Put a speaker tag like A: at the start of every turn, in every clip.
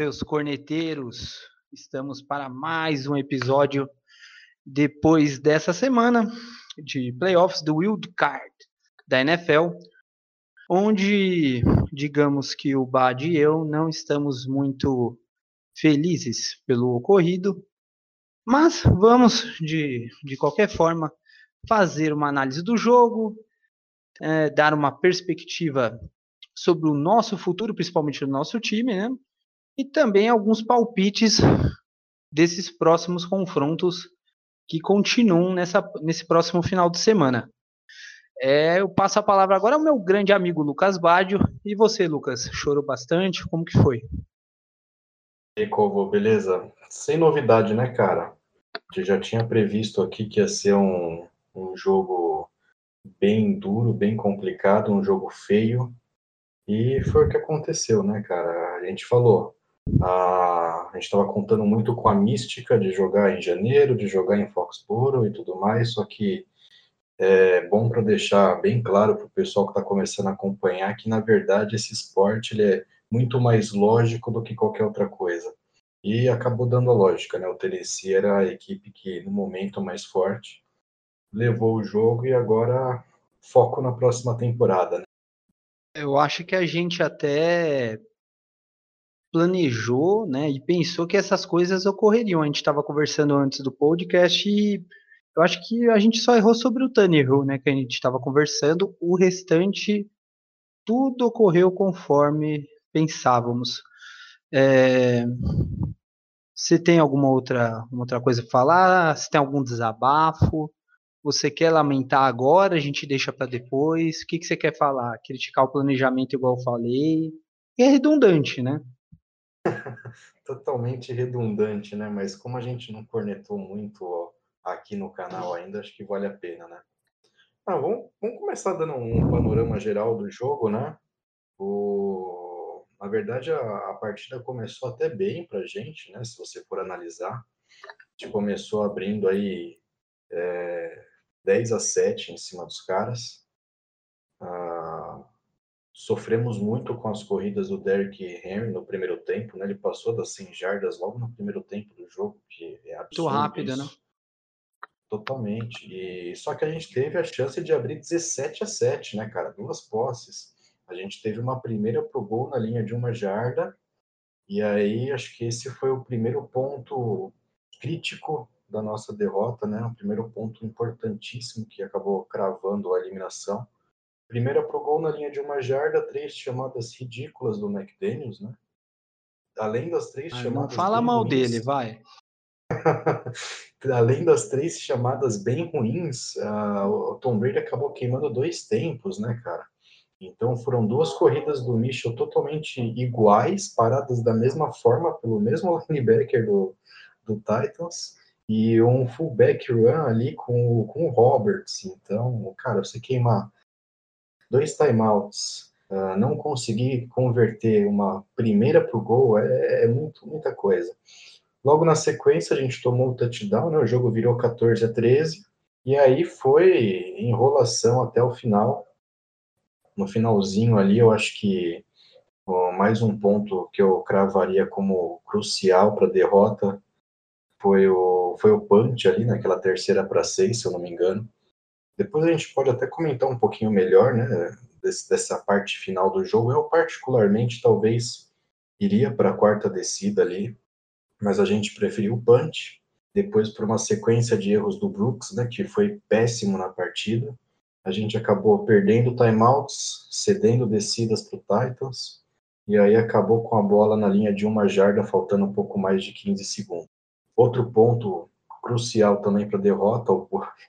A: seus corneteiros. Estamos para mais um episódio depois dessa semana de playoffs do Wild Card da NFL, onde digamos que o Bad e eu não estamos muito felizes pelo ocorrido, mas vamos de, de qualquer forma fazer uma análise do jogo, é, dar uma perspectiva sobre o nosso futuro, principalmente do nosso time, né? E também alguns palpites desses próximos confrontos que continuam nessa, nesse próximo final de semana. É, eu passo a palavra agora ao meu grande amigo Lucas Bádio. E você, Lucas, chorou bastante? Como que foi?
B: E aí, Covo, beleza? Sem novidade, né, cara? Eu já tinha previsto aqui que ia ser um, um jogo bem duro, bem complicado, um jogo feio. E foi o que aconteceu, né, cara? A gente falou, a, gente estava contando muito com a mística de jogar em janeiro, de jogar em Foxborough e tudo mais, só que é bom para deixar bem claro para o pessoal que está começando a acompanhar que, na verdade, esse esporte ele é muito mais lógico do que qualquer outra coisa. E acabou dando a lógica, né? O Tennessee era a equipe que, no momento mais forte, levou o jogo e agora foco na próxima temporada, né?
A: Eu acho que a gente até planejou, né, e pensou que essas coisas ocorreriam. A gente estava conversando antes do podcast e eu acho que a gente só errou sobre o Tannehill, né, que a gente estava conversando. O restante, tudo ocorreu conforme pensávamos. É... Você tem alguma outra, outra coisa para falar? Você tem algum desabafo? Você quer lamentar agora? A gente deixa para depois? O que, que você quer falar? Criticar o planejamento, igual eu falei? é redundante, né?
B: Totalmente redundante, né? Mas como a gente não cornetou muito ó, aqui no canal ainda, acho que vale a pena, né? Ah, vamos, vamos começar dando um panorama geral do jogo, né? O, na verdade, a, a partida começou até bem pra gente, né? Se você for analisar. A gente começou abrindo aí é, 10 a 7 em cima dos caras. Ah, sofremos muito com as corridas do Derrick Henry no primeiro tempo, né? Ele passou das 100 jardas logo no primeiro tempo do jogo, que é absurdo. Muito rápido, né? Totalmente. E só que a gente teve a chance de abrir 17 a 7, né, cara? Duas posses. A gente teve uma primeira pro gol na linha de uma jarda. E aí acho que esse foi o primeiro ponto crítico da nossa derrota, né? O primeiro ponto importantíssimo que acabou cravando a eliminação. Primeira pro gol na linha de uma jarda, três chamadas ridículas do McDaniels, né? Além das três ah, chamadas.
A: Não fala mal ruins, dele, vai.
B: além das três chamadas bem ruins, uh, o Tom Brady acabou queimando dois tempos, né, cara? Então foram duas corridas do Mitchell totalmente iguais, paradas da mesma forma pelo mesmo linebacker do, do Titans e um fullback run ali com, com o Roberts. Então, cara, você queimar dois timeouts, uh, não conseguir converter uma primeira para o gol é, é muito, muita coisa. Logo na sequência, a gente tomou o touchdown, né? o jogo virou 14 a 13, e aí foi enrolação até o final. No finalzinho ali, eu acho que ó, mais um ponto que eu cravaria como crucial para a derrota foi o, foi o punch ali, naquela terceira para seis, se eu não me engano. Depois a gente pode até comentar um pouquinho melhor, né, desse, dessa parte final do jogo. Eu, particularmente, talvez iria para a quarta descida ali, mas a gente preferiu o punch. Depois, por uma sequência de erros do Brooks, né, que foi péssimo na partida, a gente acabou perdendo timeouts, cedendo descidas para o Titans, e aí acabou com a bola na linha de uma jarda, faltando um pouco mais de 15 segundos. Outro ponto crucial também para a derrota,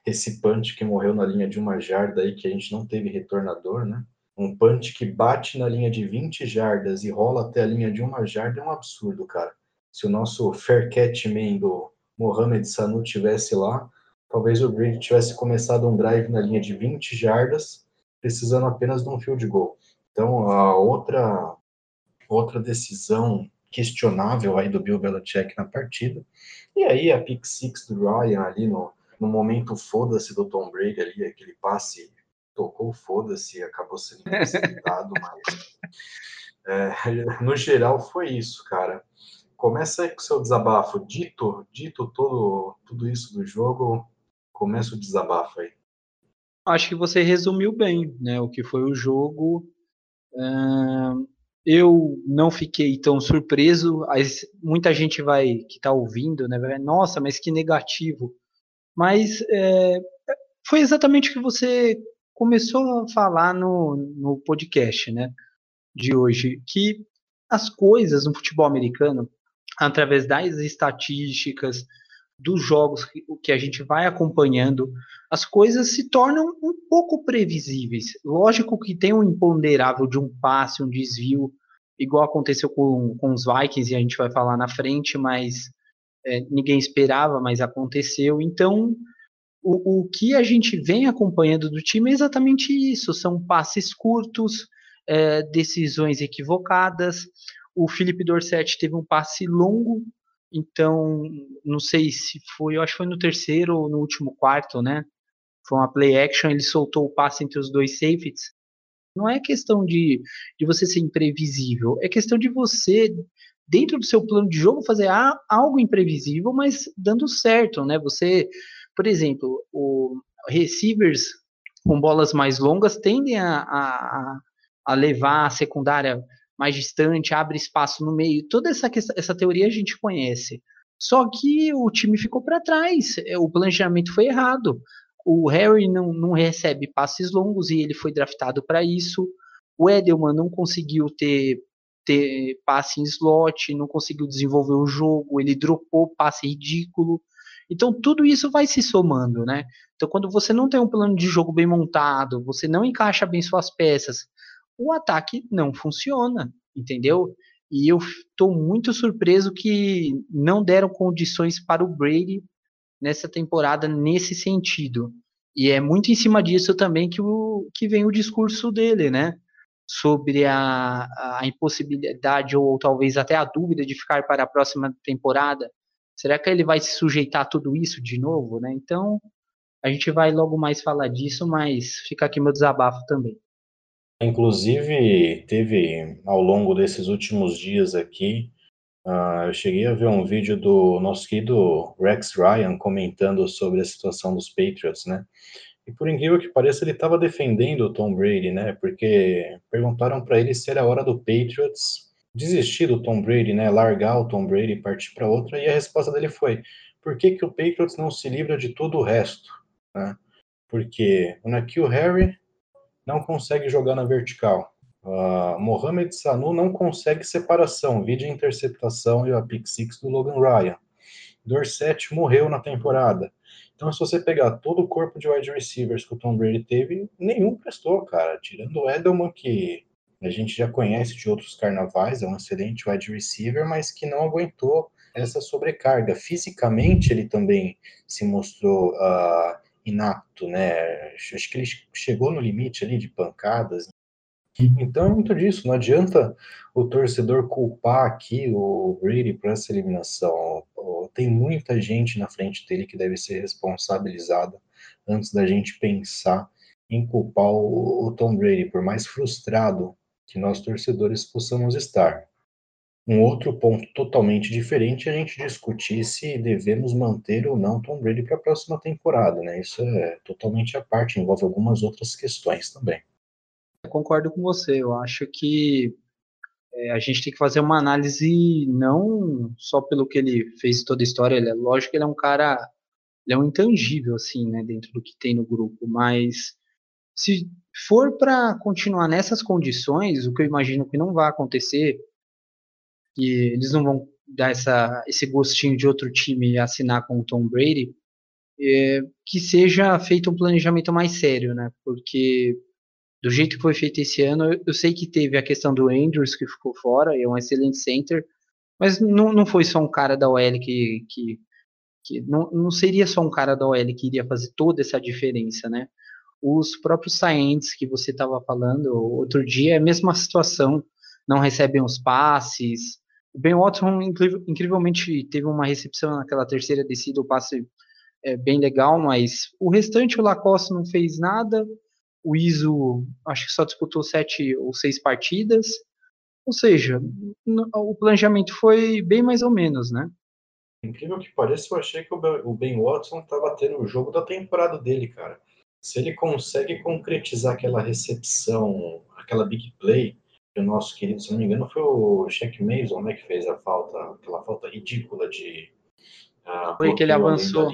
B: esse punch que morreu na linha de uma jarda aí, que a gente não teve retornador, né? Um punch que bate na linha de 20 jardas e rola até a linha de uma jarda é um absurdo, cara. Se o nosso fair catch man do Mohamed Sanu tivesse lá, talvez o Brady tivesse começado um drive na linha de 20 jardas, precisando apenas de um field goal. Então, a outra outra decisão questionável aí do Bill Belichick na partida. E aí a pick six do Ryan ali no, no momento foda-se do Tom Brady ali, aquele passe tocou foda-se, acabou sendo interceptado, mas É, no geral foi isso, cara. Começa aí com o seu desabafo. Dito, dito todo, tudo isso do jogo, começa o desabafo aí.
A: Acho que você resumiu bem, né? O que foi o jogo. Uh, eu não fiquei tão surpreso. Muita gente vai que está ouvindo, né? Vai, Nossa, mas que negativo. Mas é, foi exatamente o que você começou a falar no, no podcast, né? De hoje, que as coisas no futebol americano, através das estatísticas, dos jogos que, que a gente vai acompanhando, as coisas se tornam um pouco previsíveis. Lógico que tem um imponderável de um passe, um desvio, igual aconteceu com, com os Vikings, e a gente vai falar na frente, mas é, ninguém esperava, mas aconteceu. Então, o, o que a gente vem acompanhando do time é exatamente isso: são passes curtos, é, decisões equivocadas. O Felipe Dorset teve um passe longo então, não sei se foi, eu acho que foi no terceiro ou no último quarto, né? Foi uma play action, ele soltou o passe entre os dois safeties. Não é questão de, de você ser imprevisível, é questão de você, dentro do seu plano de jogo, fazer algo imprevisível, mas dando certo, né? Você, por exemplo, o receivers com bolas mais longas tendem a, a, a levar a secundária mais distante, abre espaço no meio. Toda essa, essa teoria a gente conhece. Só que o time ficou para trás, é, o planejamento foi errado. O Harry não, não recebe passes longos e ele foi draftado para isso. O Edelman não conseguiu ter, ter passe em slot, não conseguiu desenvolver o jogo, ele dropou passe ridículo. Então tudo isso vai se somando, né? Então quando você não tem um plano de jogo bem montado, você não encaixa bem suas peças, o ataque não funciona, entendeu? E eu estou muito surpreso que não deram condições para o Brady nessa temporada nesse sentido. E é muito em cima disso também que, o, que vem o discurso dele, né? Sobre a, a impossibilidade ou talvez até a dúvida de ficar para a próxima temporada. Será que ele vai se sujeitar a tudo isso de novo, né? Então, a gente vai logo mais falar disso, mas fica aqui meu desabafo também.
B: Inclusive, teve ao longo desses últimos dias aqui, uh, eu cheguei a ver um vídeo do nosso querido Rex Ryan comentando sobre a situação dos Patriots, né? E por incrível que pareça, ele estava defendendo o Tom Brady, né? Porque perguntaram para ele se era hora do Patriots desistir do Tom Brady, né? Largar o Tom Brady e partir para outra. E a resposta dele foi: por que, que o Patriots não se livra de todo o resto? Né? Porque o Nakil Harry não consegue jogar na vertical. Uh, Mohamed Sanu não consegue separação, vídeo interceptação e a pick six do Logan Ryan. Dorset morreu na temporada. Então, se você pegar todo o corpo de wide receivers que o Tom Brady teve, nenhum prestou, cara. Tirando o Edelman, que a gente já conhece de outros carnavais, é um excelente wide receiver, mas que não aguentou essa sobrecarga. Fisicamente, ele também se mostrou uh, inapto, né? Acho que ele chegou no limite ali de pancadas. Então é muito disso. Não adianta o torcedor culpar aqui o Brady por essa eliminação. Tem muita gente na frente dele que deve ser responsabilizada antes da gente pensar em culpar o Tom Brady, por mais frustrado que nós torcedores possamos estar. Um outro ponto totalmente diferente é a gente discutir se devemos manter ou não Tom Brady para a próxima temporada, né? Isso é totalmente à parte, envolve algumas outras questões também.
A: Eu concordo com você, eu acho que é, a gente tem que fazer uma análise não só pelo que ele fez toda a história, ele é lógico que ele é um cara, ele é um intangível assim, né, dentro do que tem no grupo, mas se for para continuar nessas condições, o que eu imagino que não vai acontecer, que eles não vão dar essa, esse gostinho de outro time assinar com o Tom Brady, é, que seja feito um planejamento mais sério, né? Porque do jeito que foi feito esse ano, eu, eu sei que teve a questão do Andrews que ficou fora, é um excelente center, mas não, não foi só um cara da OL que, que, que não, não seria só um cara da OL que iria fazer toda essa diferença, né? Os próprios Saints que você estava falando outro dia é a mesma situação, não recebem os passes, o Ben Watson, incrivelmente, teve uma recepção naquela terceira descida, o passe é bem legal, mas o restante, o Lacoste não fez nada. O Iso, acho que só disputou sete ou seis partidas. Ou seja, o planejamento foi bem mais ou menos, né?
B: Incrível que pareça, eu achei que o Ben Watson estava tendo o jogo da temporada dele, cara. Se ele consegue concretizar aquela recepção, aquela big play, o nosso querido, se não me engano, foi o Shaq Mason, né, que fez a falta, aquela falta ridícula de.
A: Uh, foi que ele avançou.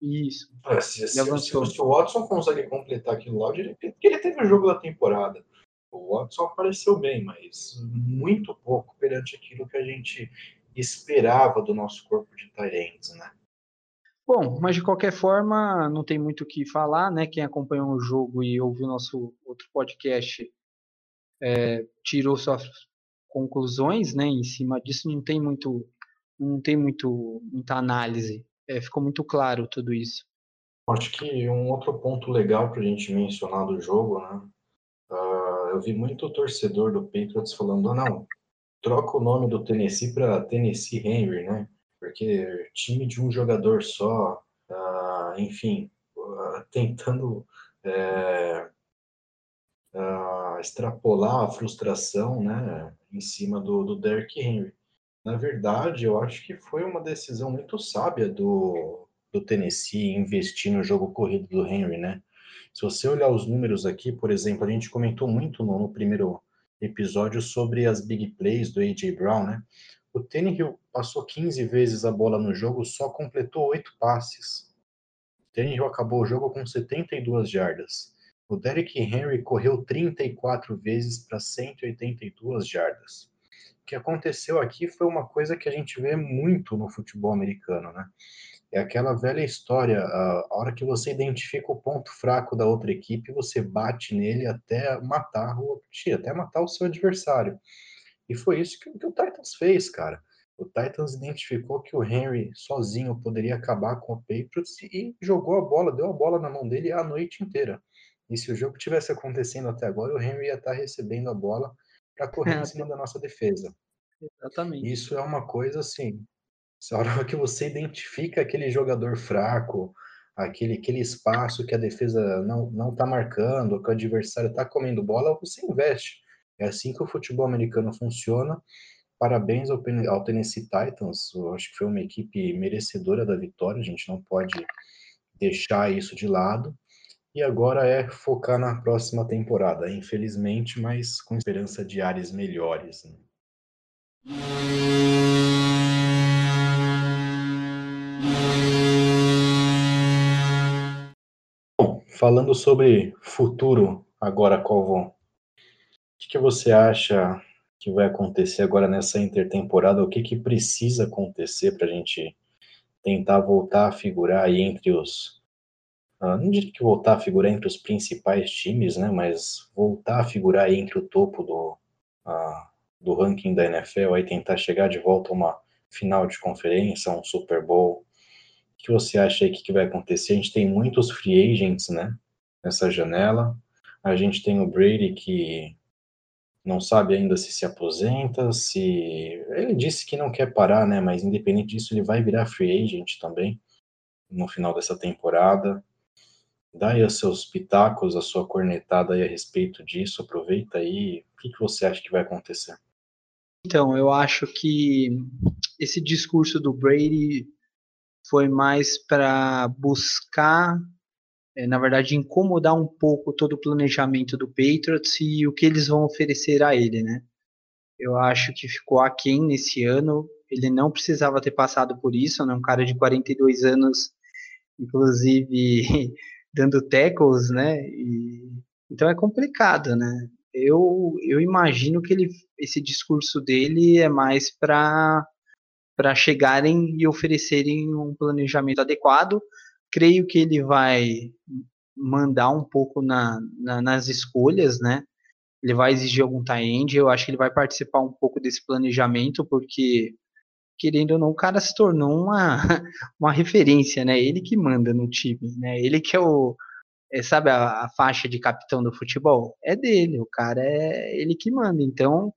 B: Isso. É, se, se, se, se, o Watson consegue completar aquilo lá, ele, ele teve o jogo da temporada. O Watson apareceu bem, mas muito pouco perante aquilo que a gente esperava do nosso corpo de Tyrants, né?
A: Bom, mas de qualquer forma, não tem muito o que falar, né? Quem acompanhou o jogo e ouviu nosso outro podcast é, tirou suas conclusões, né? Em cima disso não tem muito, não tem muito muita análise. É, ficou muito claro tudo isso.
B: Acho que um outro ponto legal para a gente mencionar do jogo, né? Uh, eu vi muito torcedor do Patriots falando, ah, não, troca o nome do Tennessee para Tennessee Henry, né? Porque time de um jogador só, uh, enfim, uh, tentando é, extrapolar a frustração, né, em cima do, do Derrick Henry. Na verdade, eu acho que foi uma decisão muito sábia do, do Tennessee investir no jogo corrido do Henry, né? Se você olhar os números aqui, por exemplo, a gente comentou muito no, no primeiro episódio sobre as big plays do A.J. Brown, né? O Tannehill passou 15 vezes a bola no jogo, só completou 8 passes. O Tannehill acabou o jogo com 72 jardas. O Derrick Henry correu 34 vezes para 182 jardas. O que aconteceu aqui foi uma coisa que a gente vê muito no futebol americano, né? É aquela velha história, a hora que você identifica o ponto fraco da outra equipe, você bate nele até matar o até matar o seu adversário. E foi isso que, que o Titans fez, cara. O Titans identificou que o Henry sozinho poderia acabar com o Patriots e jogou a bola, deu a bola na mão dele a noite inteira. E se o jogo tivesse acontecendo até agora, o Henry ia estar recebendo a bola para correr é, em cima da nossa defesa.
A: Exatamente.
B: Isso é uma coisa assim, a hora que você identifica aquele jogador fraco, aquele, aquele espaço que a defesa não não está marcando, que o adversário está comendo bola, você investe. É assim que o futebol americano funciona. Parabéns ao, ao Tennessee Titans. Eu acho que foi uma equipe merecedora da vitória. A gente não pode deixar isso de lado. E agora é focar na próxima temporada, infelizmente, mas com esperança de áreas melhores. Né? Bom, falando sobre futuro agora, Calvon, o que, que você acha que vai acontecer agora nessa intertemporada? O que, que precisa acontecer para a gente tentar voltar a figurar aí entre os. Uh, não diria que voltar a figurar entre os principais times, né? Mas voltar a figurar entre o topo do, uh, do ranking da NFL, aí tentar chegar de volta a uma final de conferência, um Super Bowl que você acha aí que, que vai acontecer? A gente tem muitos free agents, né, nessa janela. A gente tem o Brady que não sabe ainda se se aposenta, se ele disse que não quer parar, né, mas independente disso ele vai virar free agent também no final dessa temporada. Dá aí os seus pitacos, a sua cornetada aí a respeito disso, aproveita aí. O que, que você acha que vai acontecer?
A: Então, eu acho que esse discurso do Brady foi mais para buscar, é, na verdade, incomodar um pouco todo o planejamento do Patriots e o que eles vão oferecer a ele, né? Eu acho que ficou aquém nesse ano. Ele não precisava ter passado por isso, né? Um cara de 42 anos, inclusive dando tackles, né? E, então é complicado, né? Eu, eu imagino que ele, esse discurso dele é mais para para chegarem e oferecerem um planejamento adequado. Creio que ele vai mandar um pouco na, na, nas escolhas, né? Ele vai exigir algum tie-end, eu acho que ele vai participar um pouco desse planejamento, porque, querendo ou não, o cara se tornou uma, uma referência, né? Ele que manda no time, né? Ele que é o, é, sabe a, a, faixa de capitão do futebol? É dele, o cara é ele que manda. Então,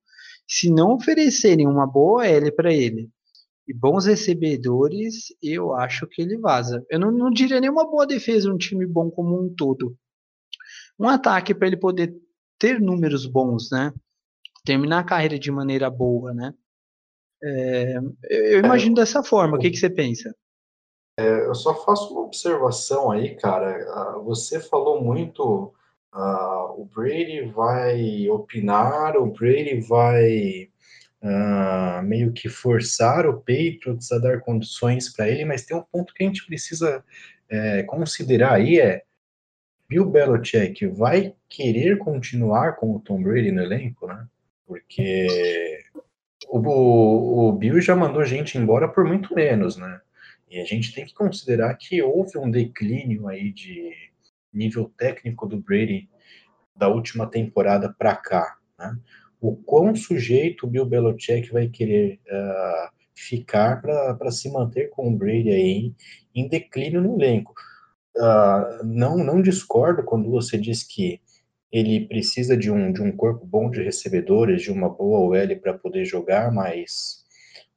A: se não oferecerem uma boa L para ele, e bons recebedores, eu acho que ele vaza. Eu não, não diria nem uma boa defesa, um time bom como um todo. Um ataque para ele poder ter números bons, né? terminar a carreira de maneira boa, né? É, eu imagino dessa forma. O que, que você pensa?
B: É, eu só faço uma observação aí, cara. Ah, você falou muito. Uh, o Brady vai opinar, o Brady vai uh, meio que forçar o Patriots a dar condições para ele, mas tem um ponto que a gente precisa é, considerar aí é Bill Belichick vai querer continuar com o Tom Brady no elenco, né? Porque o, o Bill já mandou gente embora por muito menos, né? E a gente tem que considerar que houve um declínio aí de nível técnico do Brady da última temporada para cá, né? O quão sujeito o Bill Belichick vai querer uh, ficar para se manter com o Brady aí em, declínio no elenco. Uh, não, não discordo quando você diz que ele precisa de um, de um corpo bom de recebedores, de uma boa OL para poder jogar, mas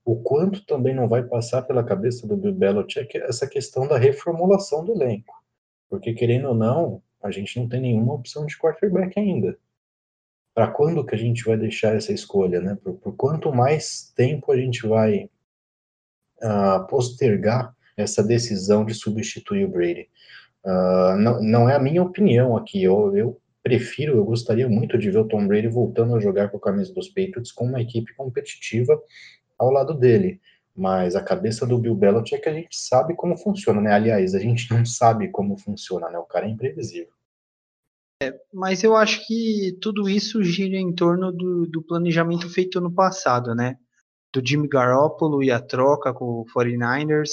B: o quanto também não vai passar pela cabeça do Bill Belichick essa questão da reformulação do elenco. Porque, querendo ou não, a gente não tem nenhuma opção de quarterback ainda. Para quando que a gente vai deixar essa escolha, né? Por, por quanto mais tempo a gente vai uh, postergar essa decisão de substituir o Brady? Uh, não, não é a minha opinião aqui. Eu, eu prefiro, eu gostaria muito de ver o Tom Brady voltando a jogar com a camisa dos Patriots com uma equipe competitiva ao lado dele. Mas a cabeça do Bill Belichick é que a gente sabe como funciona, né? Aliás, a gente não sabe como funciona, né? O cara é imprevisível.
A: É, mas eu acho que tudo isso gira em torno do, do planejamento feito no passado, né? Do Jimmy Garoppolo e a troca com o 49ers,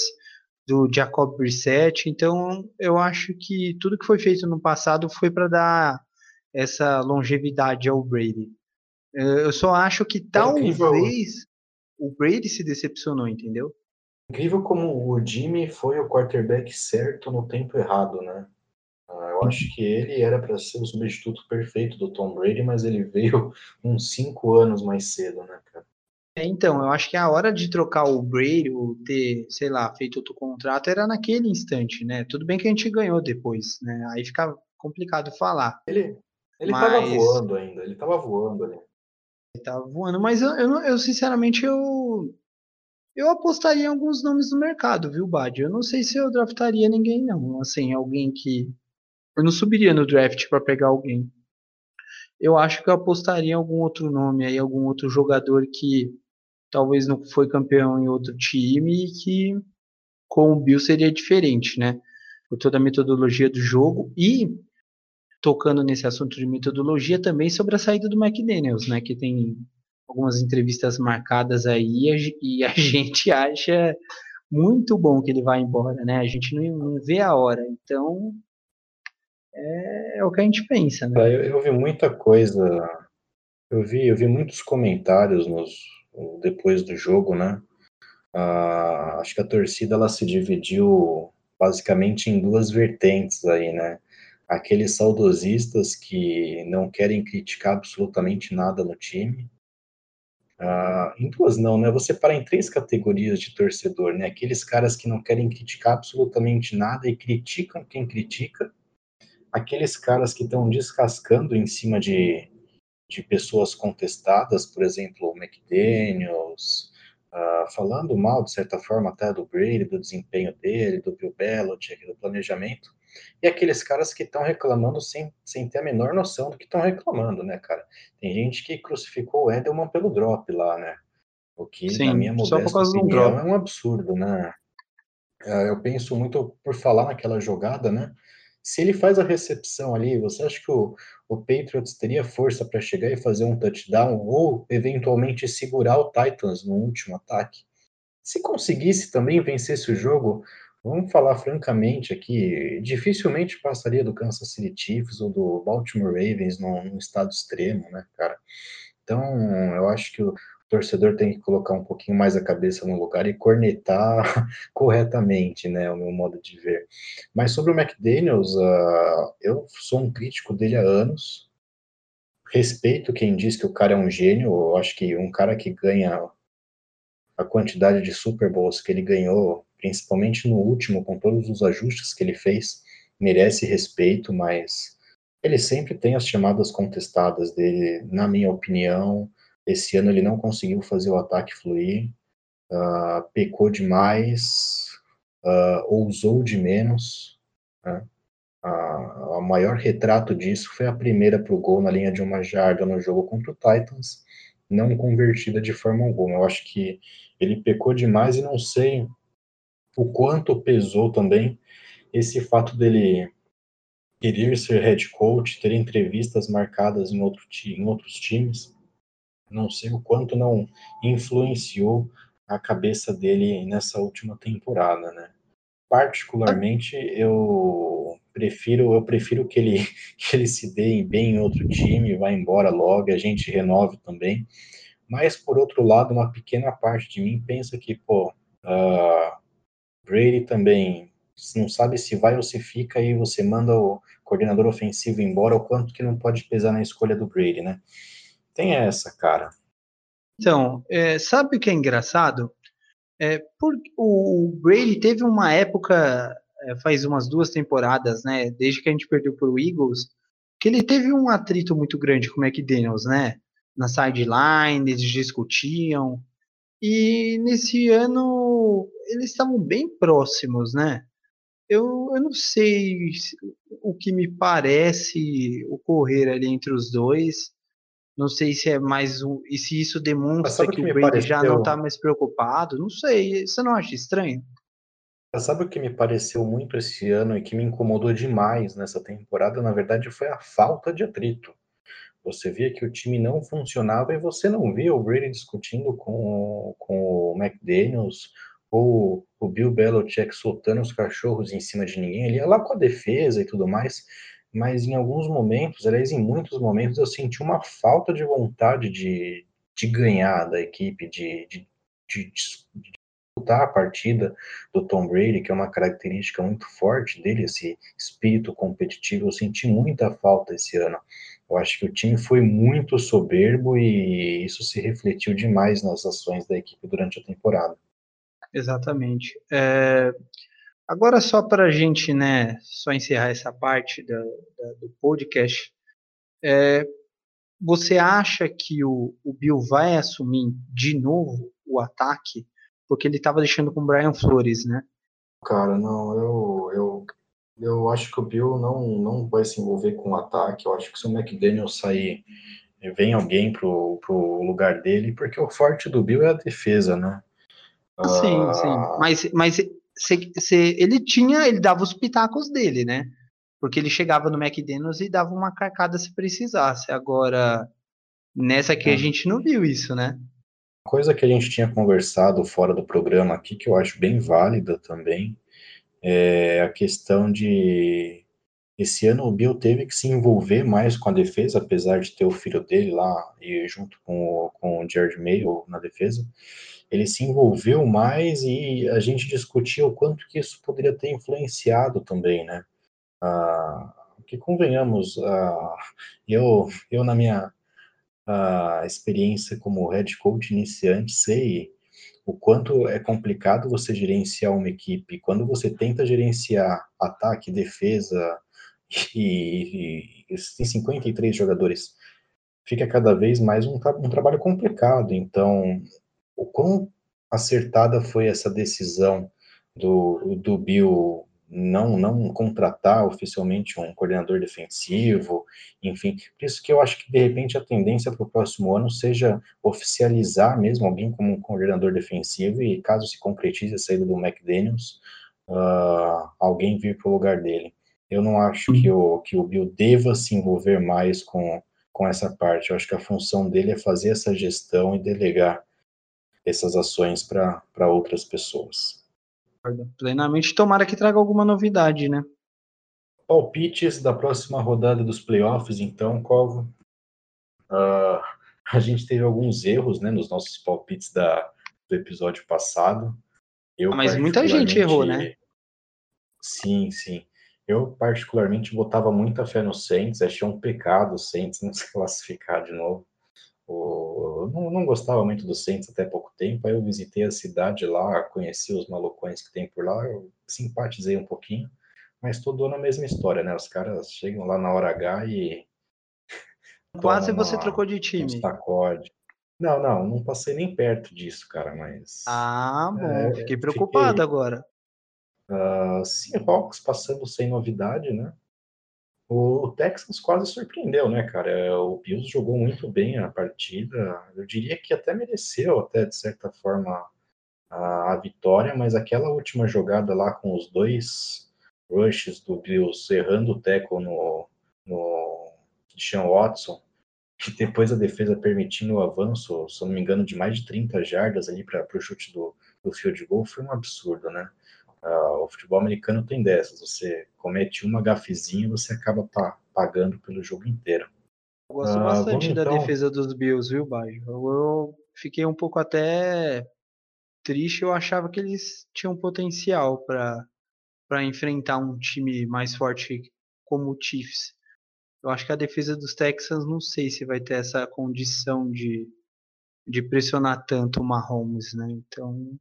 A: do Jacob Brissett. Então, eu acho que tudo que foi feito no passado foi para dar essa longevidade ao Brady. Eu só acho que talvez o Brady se decepcionou, entendeu?
B: Incrível como o Jimmy foi o quarterback certo no tempo errado, né? Ah, eu acho que ele era para ser o substituto perfeito do Tom Brady, mas ele veio uns cinco anos mais cedo, né, cara?
A: É, então, eu acho que a hora de trocar o Brady, ou ter, sei lá, feito outro contrato, era naquele instante, né? Tudo bem que a gente ganhou depois, né? Aí fica complicado falar.
B: Ele, ele mas... tava voando ainda, ele tava voando ali.
A: Ele tava voando, mas eu, eu, eu, sinceramente eu eu apostaria em alguns nomes no mercado, viu, Bad? Eu não sei se eu draftaria ninguém não, assim, alguém que eu não subiria no draft para pegar alguém. Eu acho que eu apostaria em algum outro nome aí, algum outro jogador que talvez não foi campeão em outro time e que com o Bill seria diferente, né? Por toda a metodologia do jogo e tocando nesse assunto de metodologia também sobre a saída do McDaniels, né? Que tem algumas entrevistas marcadas aí e a gente acha muito bom que ele vai embora, né? A gente não, vê a hora. Então é, é, o que a gente pensa, né?
B: Eu, eu vi muita coisa. Eu vi, eu vi muitos comentários nos, depois do jogo, né? Ah, acho que a torcida ela se dividiu basicamente em duas vertentes aí, né? Aqueles saudosistas que não querem criticar absolutamente nada no time. Uh, em duas não, né? Você para em três categorias de torcedor, né? Aqueles caras que não querem criticar absolutamente nada e criticam quem critica. Aqueles caras que estão descascando em cima de, de pessoas contestadas, por exemplo, o McDaniels, uh, falando mal, de certa forma, até do Brady, do desempenho dele, do Bill Belichick, do planejamento e aqueles caras que estão reclamando sem, sem ter a menor noção do que estão reclamando, né, cara? Tem gente que crucificou o Edelman pelo drop lá, né? O que, Sim, na minha modesta opinião, é um absurdo, né? É, eu penso muito por falar naquela jogada, né? Se ele faz a recepção ali, você acha que o, o Patriots teria força para chegar e fazer um touchdown ou eventualmente segurar o Titans no último ataque? Se conseguisse também vencesse o jogo, Vamos falar francamente aqui, dificilmente passaria do Kansas City Chiefs ou do Baltimore Ravens num, num estado extremo, né, cara? Então, eu acho que o torcedor tem que colocar um pouquinho mais a cabeça no lugar e cornetar corretamente, né, o meu modo de ver. Mas sobre o McDaniels, uh, eu sou um crítico dele há anos, respeito quem diz que o cara é um gênio, eu acho que um cara que ganha a quantidade de Super Bowls que ele ganhou principalmente no último, com todos os ajustes que ele fez, merece respeito, mas ele sempre tem as chamadas contestadas dele, na minha opinião. Esse ano ele não conseguiu fazer o ataque fluir, uh, pecou demais, uh, ousou de menos. Né? A, a, maior retrato disso foi a primeira para o gol na linha de uma jarda no jogo contra o Titans, não convertida de forma alguma. Eu acho que ele pecou demais e não sei o quanto pesou também esse fato dele querer ser head coach, ter entrevistas marcadas em, outro, em outros times, não sei o quanto não influenciou a cabeça dele nessa última temporada, né? Particularmente, eu prefiro eu prefiro que ele que ele se dê bem em outro time, vá embora logo, a gente renove também. Mas por outro lado, uma pequena parte de mim pensa que, pô, uh, Brady também não sabe se vai ou se fica e você manda o coordenador ofensivo embora, o quanto que não pode pesar na escolha do Brady, né? Tem essa, cara.
A: Então, é, sabe o que é engraçado? É, por, o Brady teve uma época, é, faz umas duas temporadas, né? Desde que a gente perdeu para o Eagles, que ele teve um atrito muito grande com o McDaniels, né? Na sideline, eles discutiam. E nesse ano eles estavam bem próximos, né? Eu, eu não sei o que me parece ocorrer ali entre os dois. Não sei se é mais um. E se isso demonstra que, que, o Brady pareceu... já não está mais preocupado. Não sei. Você não acha estranho?
B: Sabe o que me pareceu muito esse ano e que me incomodou demais nessa temporada? Na verdade, foi a falta de atrito. Você via que o time não funcionava e você não via o Brady discutindo com, com o McDaniels ou o Bill Belichick soltando os cachorros em cima de ninguém, ele ia lá com a defesa e tudo mais, mas em alguns momentos, aliás, em muitos momentos, eu senti uma falta de vontade de, de ganhar da equipe, de, de, de, de disputar a partida do Tom Brady, que é uma característica muito forte dele, esse espírito competitivo. Eu senti muita falta esse ano. Eu acho que o time foi muito soberbo e isso se refletiu demais nas ações da equipe durante a temporada.
A: Exatamente. É, agora, só para a gente né, só encerrar essa parte da, da, do podcast, é, você acha que o, o Bill vai assumir de novo o ataque? Porque ele estava deixando com o Brian Flores, né?
B: Cara, não, eu, eu, eu acho que o Bill não, não vai se envolver com o ataque. Eu acho que se o McDaniel sair, vem alguém pro, pro lugar dele, porque o forte do Bill é a defesa, né?
A: Sim, sim. Ah. Mas, mas se, se, ele tinha, ele dava os pitacos dele, né? Porque ele chegava no McDonald's e dava uma carcada se precisasse. Agora, nessa aqui a é. gente não viu isso, né?
B: Coisa que a gente tinha conversado fora do programa aqui, que eu acho bem válida também, é a questão de. Esse ano o Bill teve que se envolver mais com a defesa, apesar de ter o filho dele lá e junto com o, com o Jared Mayo na defesa ele se envolveu mais e a gente discutia o quanto que isso poderia ter influenciado também, né? Ah, que convenhamos, ah, eu, eu na minha ah, experiência como head coach iniciante sei o quanto é complicado você gerenciar uma equipe. Quando você tenta gerenciar ataque, defesa e, e, e tem 53 jogadores, fica cada vez mais um, um trabalho complicado. Então, o quão acertada foi essa decisão do, do Bill não não contratar oficialmente um coordenador defensivo, enfim, por isso que eu acho que de repente a tendência para o próximo ano seja oficializar mesmo alguém como um coordenador defensivo e caso se concretize a saída do McDaniels, uh, alguém vir para o lugar dele. Eu não acho que o, que o Bill deva se envolver mais com, com essa parte. Eu acho que a função dele é fazer essa gestão e delegar essas ações para outras pessoas.
A: Plenamente, tomara que traga alguma novidade, né?
B: Palpites da próxima rodada dos playoffs, então, Covo. Uh, a gente teve alguns erros né, nos nossos palpites da, do episódio passado.
A: Eu, ah, mas muita gente errou, né?
B: Sim, sim. Eu, particularmente, botava muita fé no Saints, achei um pecado o Saints não se classificar de novo. O, não, não, gostava muito do Saints até pouco tempo, aí eu visitei a cidade lá, conheci os malucões que tem por lá, eu simpatizei um pouquinho, mas todo ano a mesma história, né? Os caras chegam lá na hora H e.
A: Quase você trocou de time.
B: Um Não, não, não passei nem perto disso, cara, mas.
A: Ah, bom, é, fiquei preocupado fiquei, agora.
B: Uh, Seahawks passando sem novidade, né? O Texans quase surpreendeu, né, cara? O Bills jogou muito bem a partida. Eu diria que até mereceu, até de certa forma, a, a vitória, mas aquela última jogada lá com os dois rushes do Bills errando o tackle no, no Sean Watson, e depois a defesa permitindo o avanço, se não me engano, de mais de 30 jardas ali para o chute do, do field goal, foi um absurdo, né? Uh, o futebol americano tem dessas. Você comete uma gafezinha, você acaba pa pagando pelo jogo inteiro.
A: Eu gosto uh, bastante da então... defesa dos Bills, viu, Baio? Eu, fiquei um pouco até triste. Eu achava que eles tinham potencial para enfrentar um time mais forte como o Chiefs. Eu acho que a defesa dos Texans não sei se vai ter essa condição de, de pressionar tanto o Mahomes, né? Então,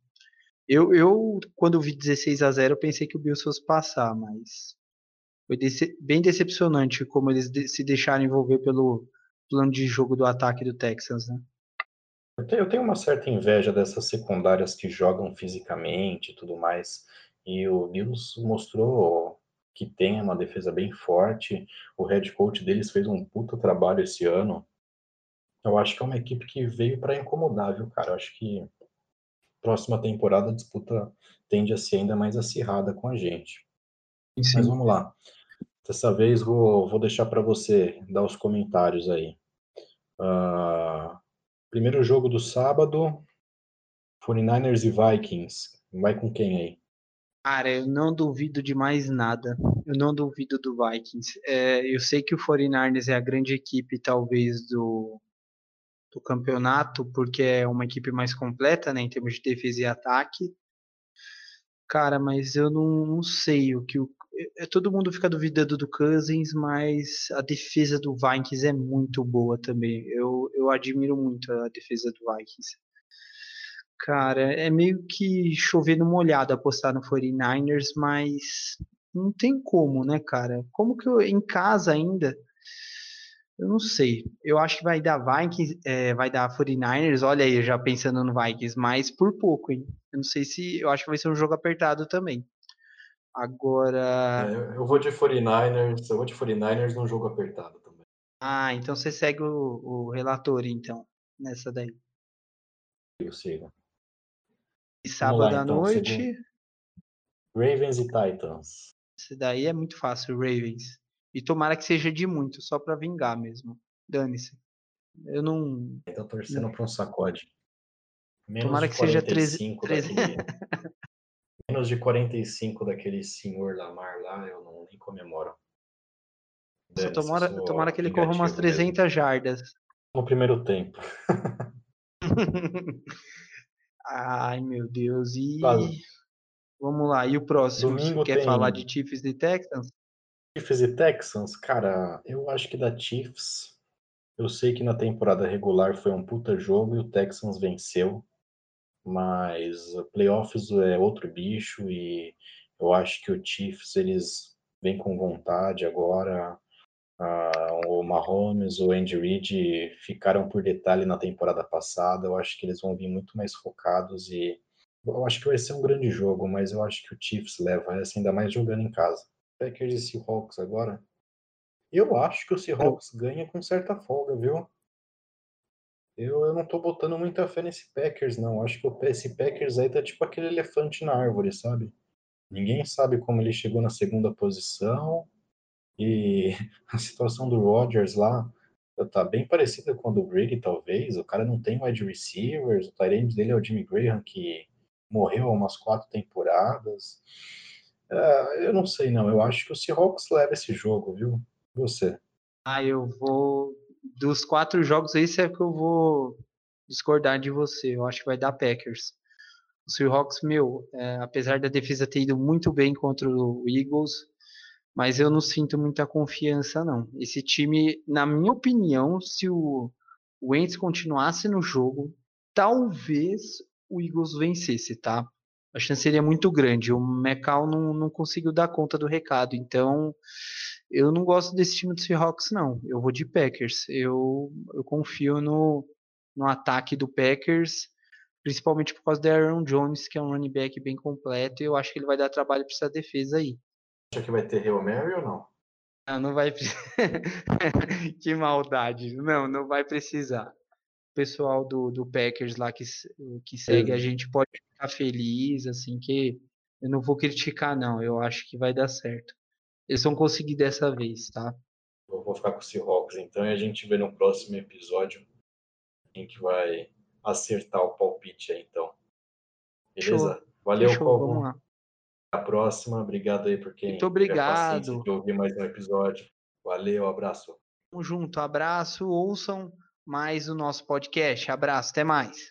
A: eu, eu, quando vi 16 a 0 eu pensei que o Bills fosse passar, mas foi dece bem decepcionante como eles de se deixaram envolver pelo plano de jogo do ataque do Texans, né?
B: Eu tenho, eu tenho uma certa inveja dessas secundárias que jogam fisicamente e tudo mais. E o Bills mostrou que tem uma defesa bem forte. O head coach deles fez um puta trabalho esse ano. Eu acho que é uma equipe que veio para incomodar, viu, cara? Eu acho que próxima temporada a disputa tende a ser ainda mais acirrada com a gente. Sim. Mas vamos lá. Dessa vez vou, vou deixar para você dar os comentários aí. Uh, primeiro jogo do sábado, 49ers e Vikings. Vai com quem aí?
A: Cara, eu não duvido de mais nada. Eu não duvido do Vikings. É, eu sei que o 49ers é a grande equipe, talvez, do, do campeonato, porque é uma equipe mais completa, né, em termos de defesa e ataque. Cara, mas eu não, não sei o que o é, todo mundo fica duvidando do Cousins, mas a defesa do Vikings é muito boa também. Eu, eu admiro muito a defesa do Vikings. Cara, é meio que chover no molhado apostar no 49ers, mas não tem como, né, cara? Como que eu, em casa ainda, eu não sei. Eu acho que vai dar Vikings, é, vai dar 49ers. Olha aí, já pensando no Vikings, mas por pouco, hein? Eu não sei se. Eu acho que vai ser um jogo apertado também. Agora.
B: É, eu vou de 49ers. Eu vou de 49ers num jogo apertado também.
A: Ah, então você segue o, o relator, então, nessa daí.
B: Eu sigo.
A: E sábado lá, à então, noite. Segundo...
B: Ravens e Titans.
A: Esse daí é muito fácil, Ravens. E tomara que seja de muito, só para vingar mesmo. Dane-se. Eu não.
B: Tô torcendo para um sacode.
A: Menos tomara que seja 13. 13... Daquele...
B: Menos de 45 daquele senhor Lamar lá, eu não nem comemoro.
A: Só tomara, tomara que ele corra umas 300 mesmo. jardas.
B: No primeiro tempo.
A: Ai, meu Deus. E. Vamos lá. E o próximo? Domingo Quer tem... falar de Chiefs e Texans?
B: Chiefs e Texans, cara, eu acho que da Chiefs. Eu sei que na temporada regular foi um puta jogo e o Texans venceu, mas playoffs é outro bicho e eu acho que o Chiefs eles vêm com vontade agora. Uh, o Mahomes, o Andy Reid ficaram por detalhe na temporada passada. Eu acho que eles vão vir muito mais focados e eu acho que vai ser um grande jogo, mas eu acho que o Chiefs leva essa ainda mais jogando em casa. Packers e Seahawks agora. Eu acho que o Seahawks ganha com certa folga, viu? Eu, eu não tô botando muita fé nesse Packers, não. Acho que esse Packers aí tá tipo aquele elefante na árvore, sabe? Ninguém sabe como ele chegou na segunda posição. E a situação do Rodgers lá tá bem parecida com a do Brady, talvez. O cara não tem wide receivers, o tight dele é o Jimmy Graham, que morreu há umas quatro temporadas. Uh, eu não sei, não. Eu acho que o Seahawks leva esse jogo, viu? Você.
A: Ah, eu vou. Dos quatro jogos, esse é que eu vou discordar de você. Eu acho que vai dar Packers. O Seahawks, meu, é, apesar da defesa ter ido muito bem contra o Eagles, mas eu não sinto muita confiança, não. Esse time, na minha opinião, se o Wentz continuasse no jogo, talvez o Eagles vencesse, tá? A chance seria muito grande. O Mecal não, não conseguiu dar conta do recado. Então, eu não gosto desse time do Seahawks, não. Eu vou de Packers. Eu, eu confio no, no ataque do Packers, principalmente por causa do Aaron Jones, que é um running back bem completo, e eu acho que ele vai dar trabalho para essa defesa aí.
B: Acha que vai ter Hail Mary ou não?
A: Não, não vai Que maldade. Não, não vai precisar. O pessoal do, do Packers lá que, que segue a gente pode ficar feliz, assim, que eu não vou criticar, não. Eu acho que vai dar certo. Eles vão conseguir dessa vez, tá?
B: Eu vou ficar com o Seahawks, então, e a gente vê no próximo episódio quem que vai acertar o palpite aí, então. Beleza? Show. Valeu, Fechou, Vamos lá. Até a próxima. Obrigado aí por quem
A: Muito obrigado.
B: de ouvir mais um episódio. Valeu, abraço.
A: Tamo junto, abraço. Ouçam mais o nosso podcast. Abraço, até mais.